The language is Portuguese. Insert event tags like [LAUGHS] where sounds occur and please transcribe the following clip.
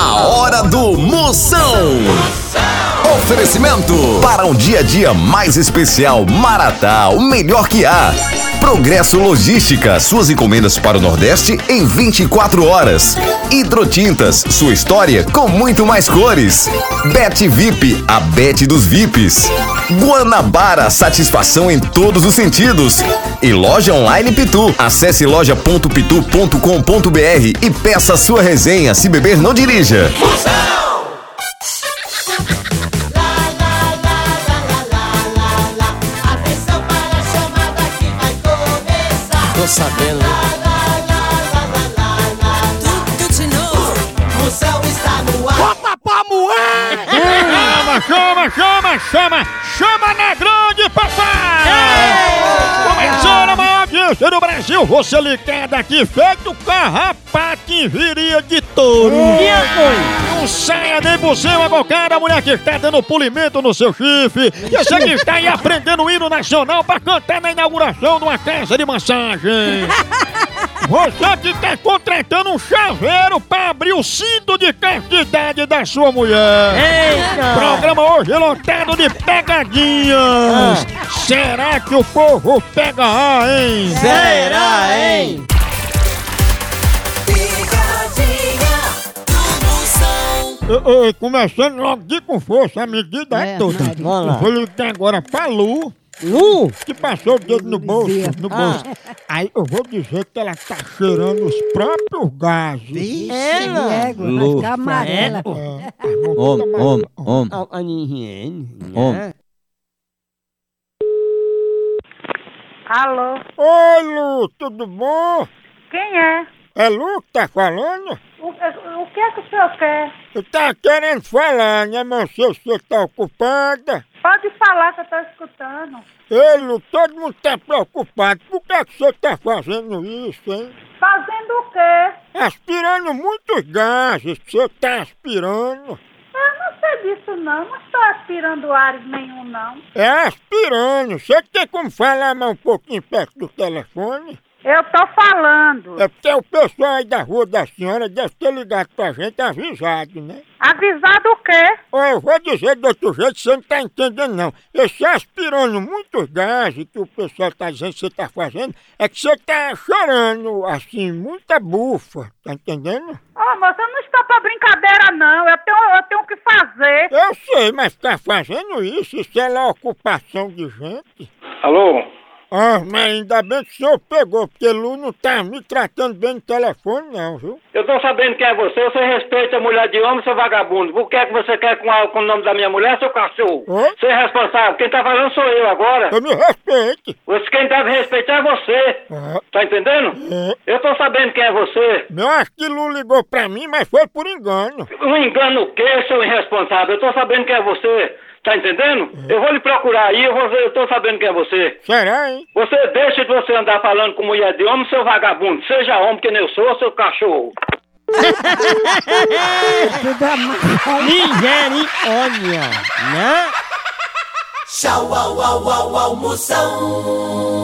A hora do Moção. Oferecimento para um dia a dia mais especial. Maratá, o melhor que há. Progresso Logística, suas encomendas para o Nordeste em 24 horas. Hidrotintas, sua história com muito mais cores. Bet VIP, a Bet dos VIPs. Guanabara, satisfação em todos os sentidos. E loja online Pitu. Acesse loja.pitu.com.br e peça sua resenha. Se beber, não dirija. Atenção sabendo? Tudo de novo. Moção está no ar. Chama, chama, chama, chama, chama na grande, papai! Começando a maior audiência do Brasil, você ligado aqui, feito carrapato em viria de touro. Não saia nem por cima, qualquer a mulher que está dando polimento no seu chifre, e você que está aí aprendendo o hino nacional para cantar na inauguração de uma casa de massagem. [LAUGHS] Você que está contratando um chaveiro para abrir o cinto de castidade da sua mulher. Programa hoje lotado de pegadinhas. Será que o povo pega A, hein? Será, hein? Ei, ei, começando logo de com força, a medida é, É, toda. vai, vamos lá. Eu Vou ligar agora pra Lu, Lu? que passou o dedo no bolso, no Ah. bolso. Aí eu vou dizer que ela tá cheirando os próprios gases. Ela? Égua, vai ficar amarela. É, mãos Homem, todas homem, homem, A- a Homem. né? Alô, Oi, Lu, tudo bom? quem é? É Lu que tá falando? Que é que o senhor quer? Eu tava querendo falar, né, mas se você tá ocupada. Pode falar que eu tô escutando. Ei, Lu, todo mundo tá preocupado. Por que, que você tá fazendo isso, hein? Fazendo o quê? Aspirando muitos gases você tá aspirando. Eu não sei disso não, não estou aspirando ares nenhum não. É aspirando. Você tem como falar mais um pouquinho perto do telefone? Eu tô falando. É porque o pessoal aí da rua da senhora deve ter ligado pra gente avisado, né? Avisado o quê? Ou eu vou dizer de outro jeito, você não tá entendendo não. Esse aspirando muitos gases que o pessoal tá dizendo que você tá fazendo, é que você tá chorando, assim, muita bufa, tá entendendo? Ô moça, eu não estou pra brincadeira não. Eu tenho, eu tenho o que fazer. Eu sei, mas tá fazendo isso, isso é lá ocupação de gente. Alô? Ah, mas ainda bem que o senhor pegou, porque Lu não tá me tratando bem no telefone não, viu? Eu tô sabendo quem é você. Você respeita a mulher de homem, seu vagabundo. Por que é que você quer com, a- com o nome da minha mulher, seu cachorro? Oi? Você é responsável. Quem tá falando sou eu agora. Eu me respeite. Você, quem deve respeitar é você. Ah, Tá entendendo? é. Eu tô sabendo quem é você. Eu acho que Lu ligou pra mim, mas foi por engano. Um engano o quê, seu irresponsável? Eu tô sabendo quem é você. Tá entendendo? Eu vou lhe procurar aí, eu, vou eu tô sabendo quem é você. Será, hein? Você deixa de você andar falando com mulher de homem, seu vagabundo. Seja homem que nem eu sou, seu cachorro. Misericórdia, né? Tchau, au, au, au, au, Moção.